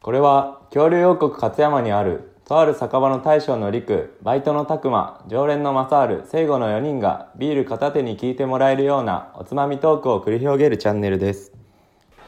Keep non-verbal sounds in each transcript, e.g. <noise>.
これは恐竜王国勝山にあるとある酒場の大将の陸バイトの拓磨常連の正ル聖護の4人がビール片手に聞いてもらえるようなおつまみトークを繰り広げるチャンネルです。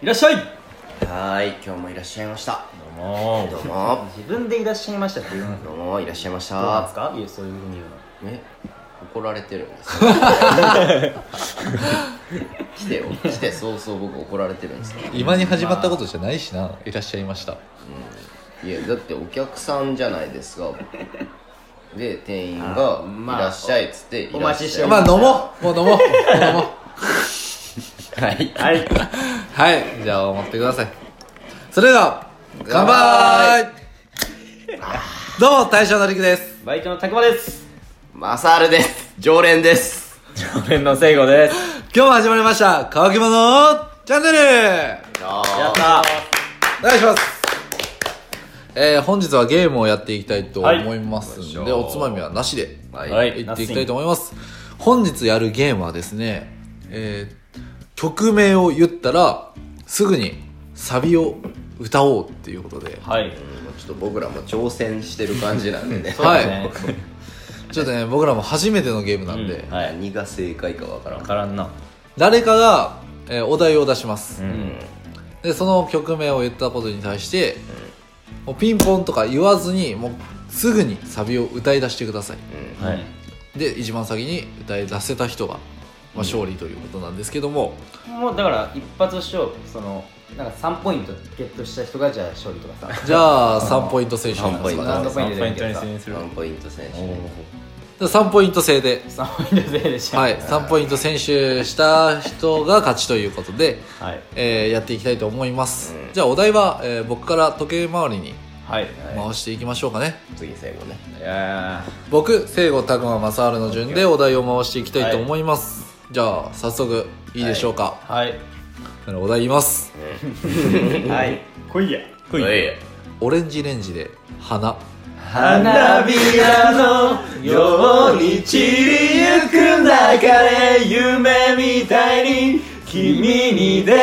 いらっしゃい！はーい今日もいらっしゃいました。どうも。どうも。自分でいらっしゃいましたって言うの？どうもいらっしゃいましどうなんでたすか？いやそういうふうに言うの。え？怒られてるんですか <laughs> 来てよ。来て早々僕怒られてるんですか今に始まったことじゃないしな。いらっしゃいました。いやだってお客さんじゃないですか。で店員が「あまあいらっしゃい」っつって「お待ちしてまあ飲もう。もう飲もう。もう飲もう。はい。はい。はい。じゃあ持ってください。それでは乾杯。どうも大将のりくです。バイトのたくまですマサールです。常連です。常連の聖護です。今日も始まりました。乾き物チャンネル。やった。お願いします。えー、本日はゲームをやっていきたいと思いますんで、はいおつまみはなしではい、はい。い。っていきたいと思います。本日やるゲームはですね、えー、曲名を言ったらすぐにサビを歌おうっていうことで。はい。うんちょっと僕らも挑戦してる感じなんで。ね <laughs> そうだねちょっとね僕らも初めてのゲームなんで、うん。はい。何が正解かわからん。分からんな。誰かが、えーお題を出します、うん。でその曲名を言ったことに対して、もうピンポンとか言わずにもうすぐにサビを歌い出してください。はい。で一番先に歌い出せた人が、まあ、勝利ということなんですけども、もうだから一発勝負そのなんか3ポイントゲットした人がじゃあ勝利とかさ。じゃあ3ポイント選手3ポイント何度ポイント。でポイントいいけどさ。にする。ワンポイント選手。ね3ポイント制で、3ポイント制でしょはい、3ポイント選手した人が勝ちということで、はい。えーやっていきたいと思います、うん。じゃあお題は、えー僕から時計回りにはい。回していきましょうかね、次最後ね。い。や僕聖護拓磨正治の順でお題を回していきたいと思います、じゃあ早速いいでしょうか、はい。はお題言います。<laughs> はい。来いや。ーはいオレンジレンジで花花びらのように散りゆく中で夢みたいに君に出会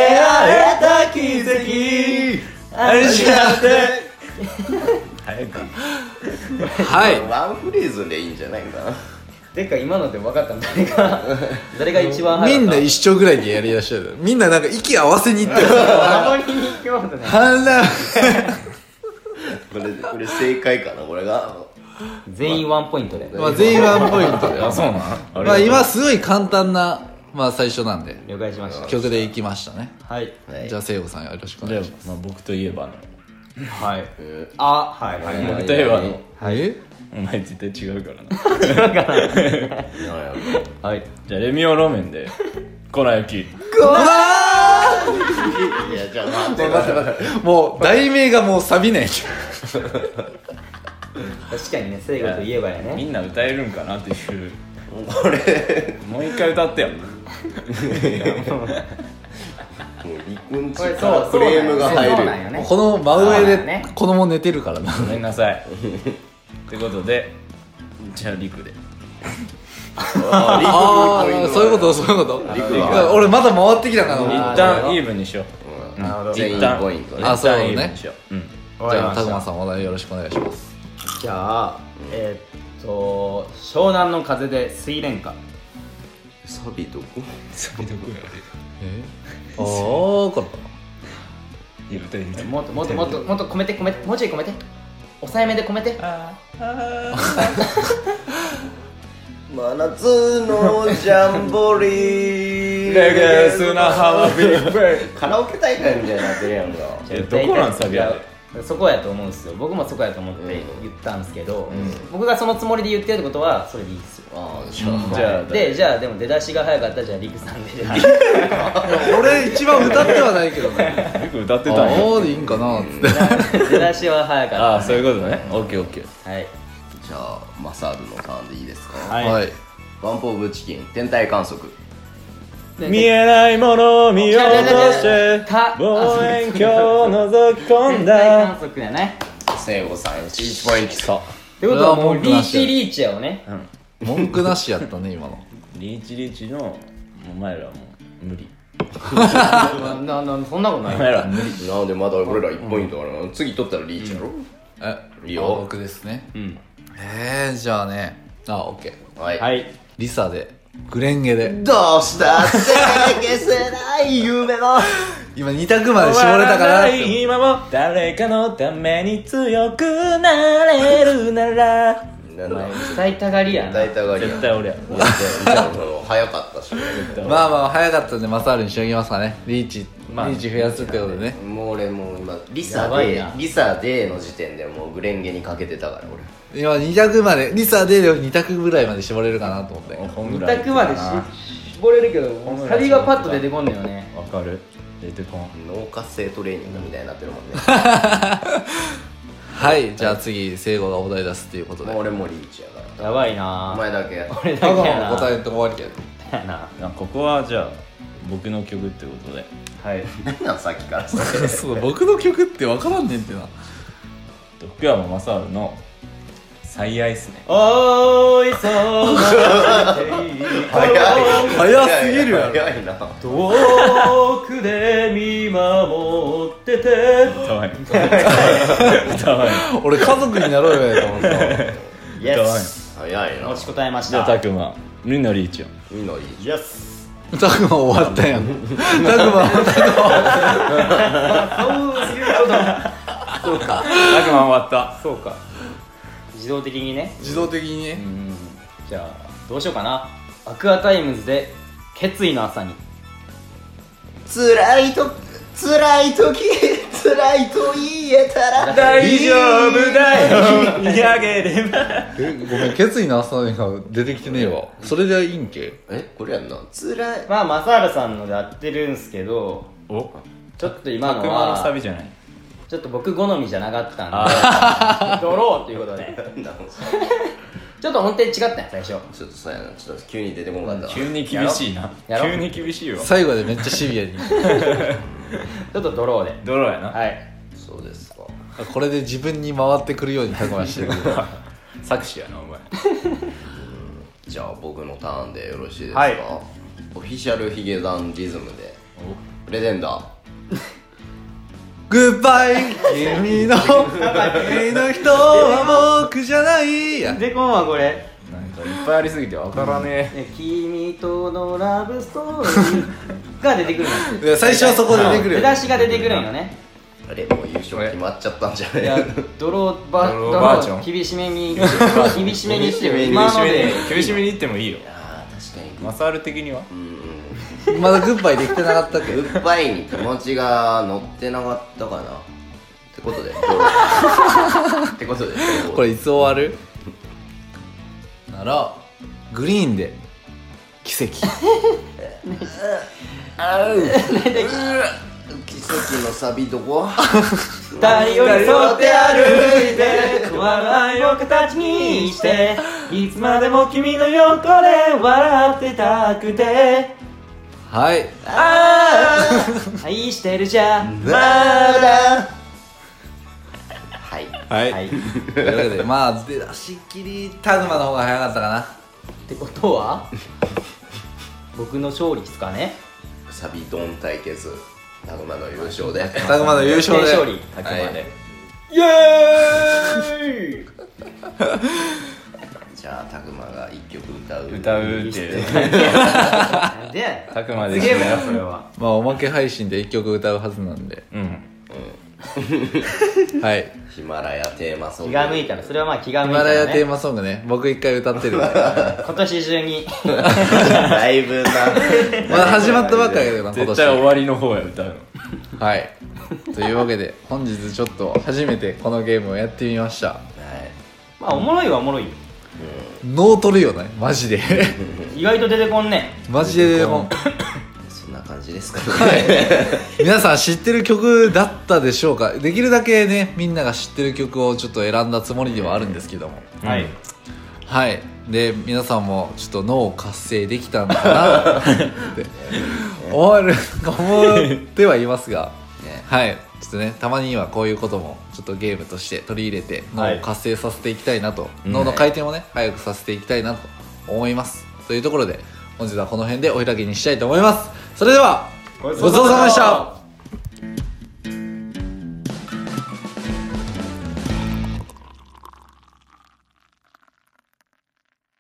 えた奇跡。味わって早くはい。ワンフレーズでいいんじゃないかな。てか今ので分かったの誰が誰が一番早みんな一緒ぐらいでやりだしてるみんななんか息合わせにいってる。ハモリに行きますね。花これこれ正解かなこれが？全員ワンポイントで。まあ全員ワンポイントで。あそうなん？まあ今すごい簡単なまあ最初なんで。了解しました。曲でいきましたね。はい。はい。じゃあ聖子さんよろしくおじゃあ願いします。まあ僕といえばの。はい。うんあはい。はい。はい僕といえばの。えお前絶対違うからな。<laughs> なんやろはい。じゃあレミオロメンで。粉雪いやじゃあ待って待って待って。もう題名がもうサビね確かにね聖子といえばやねみんな歌えるんかなっていう。これもう一回歌ってよもう離婚これ中からクレームが入る。そうなんよねこの真上そうだでね。子供寝てるからな。ごめんなさい。ってことでじゃあリクでああそういうこと？そういうこと？俺まだ回ってきたか一な旦イーブンにしよう。なるほど。ポイントね。あそうね。じゃあた。さんお題よろしくお願いします。じゃあえーっと湘南の風で水蓮花。サビどこ？え？ああこれ。かいい歌いい歌もっともっともっともっと込めて込めてもうちょい込めて。抑えめで込めて真夏のジャンボリー。レゲスなハワビーベカラオケ大会みたいになってるやんか。えどこなんサビやでそこやと思うんですよ。僕もそこやと思って言ったんですけど、僕がそのつもりで言ってるってことはそれでいいですよああじゃあ。じゃあでじゃあでも出だしが早かったらじゃあリクさんで。<laughs> 俺一番歌ってはないけどね。リク歌ってあたんやあでいいんかなっつって。出だしは早かった。ああそういうことね。オッケーオッケー。はいマサールのターンでいいですか？はい。はい。ワンポーブチキン天体観測。で見えないものを見ようとしてか望遠鏡を覗き込ん天体観だ測やね。聖子さん1ポイントってことはもうリーチリーチやをね。文句なしやったね今の。リーチリーチのお前らはもう無理。ななそんなことないお前ら無理。なんでまだ俺ら1ポイントあるの？次取ったらリーチやろ、えいいよあ僕ですね。うんえー、じゃあね。あオッケーはい、はい。リサでグレンゲで。どうしたって消せない夢の <laughs> 今2択まで絞れたからないて今も誰かのために強くなれるなら歌いたがりやな。歌いたがりや。絶対俺や。じゃあ早かったしまあまあ早かったんでマサールにしておきますかね。リーチ、まあリーチ増やすってことでね。もう俺もう今リサでリサでの時点でもうグレンゲにかけてたから今2択までリサで2択ぐらいまで絞れるかなと思って。二択までし絞れるけどサビがパッと出てこんのよね。わかる。出てこん。俺脳活性トレーニングみたいになってるもんね <laughs> はいじゃあ次聖子がお題出すっていうことで。もう俺もリーチやから。やばいおな前だけ俺だけやな。の答えんとこ終わりけやな。あここはじゃあ僕の曲ってことで。はい。何なんさっきからそど <laughs> そう僕の曲って分からんねんってな。福山雅治の「最愛」っすね。おーいそう早い早すぎるやろ。早いな。遠くで見守ってて。歌わへん。歌わへん。俺家族になろうよやと思ったイエ歌わへんス早いな。持ちこたえましじゃあたたくまみんなリーチよ。みんなリーチイエスタクマ終わったやん。タクマそういうことそうか。たくま終わった。そうか自動的にね。自動的にね。じゃあどうしようかな。アクアタイムズで決意の朝に。辛いと辛い時 <laughs> 辛いと言えたら。大丈夫だよ。見上げれば。えごめん決意の朝が出てきてねえわ。それでいいんけ？えこれやんな。辛い。まあマサールさんのでやってるんすけどお。ちょっと今のたくまのサはビじゃない？ちょっと僕好みじゃなかったんあで <laughs> ドローということで。<laughs> ちょっと本当に違ったんや最初。ちょっとそうやなちょっと急に出てこなかったわ。急に厳しいな。やろ急に厳しいわ。最後でめっちゃシビアに。<laughs> ちょっとドローで。ドローやな。はい。そうですか。これで自分に回ってくるようにたくましてる。作詞やなお前。じゃあ僕のターンでよろしいですか、はい。オフィシャルヒゲダンリズムで。レジェンダーグッバイ君の君の人は僕じゃない。やでこんはこれ。なんかいっぱいありすぎてわからねえ。ね君とのラブストーリーが出てくるんですいや最初はそこで出てくるよ出だしが出てくるんよね。あれもう優勝決まっちゃったんじゃないいやドローバドローバージョン厳しめに。厳しめにしてよ厳しめに今ので厳しめに言ってもいいよ。あー確かに。マサール的には？うんまだグッバイできてなかったっけグッバイに気持ちが乗ってなかったかな。ってことで <laughs> ってことでこれいつ終わる？ならグリーンで奇跡。奇跡のサビどこ？二人寄り添って歩いて笑いを形にしていつまでも君の横で笑ってたくてはい。ああ愛してるじゃん。まだ。はい。はい、はい。っというわけでまあ出だしっきりタグマの方が早かったかな。てことは僕の勝利ですかね。サビドン対決タグマの優勝で。タグマの優勝で。勝利あくまで、はい。イエーイ <laughs> じゃあタグマが一曲歌う。歌うっていう。な <laughs> んでやねんたくまですゲームやそれは。まあおまけ配信で1曲歌うはずなんで。うん。はい。ヒマラヤテーマソン気グが向いたらそれはまあ気がヒ向いたら、ね、マラヤテーマソングね。僕一回歌ってるんで。<laughs> 今年中に。<laughs> だいぶな。まだ始まったばっかりだけどな今絶年対終わりの方や歌うの。はい。というわけで本日ちょっと初めてこのゲームをやってみました。はい。まあおもろいはおもろいよ脳取るよねマジで。<laughs> 意外と出てこんね。マジでもう <laughs> そんな感じですかね。皆さん知ってる曲だったでしょうか？できるだけねみんなが知ってる曲をちょっと選んだつもりではあるんですけども。はい。はい。で皆さんもちょっと脳を活性できたのかな。<laughs> って。思ってはいますが、ね。はい。ちょっとねたまにはこういうこともちょっとゲームとして取り入れて脳を活性させていきたいなと、うん。脳の回転をね早くさせていきたいなと思います。とい。うところで本日はこの辺でお開きにしたいと思います。それではごちそうさまでした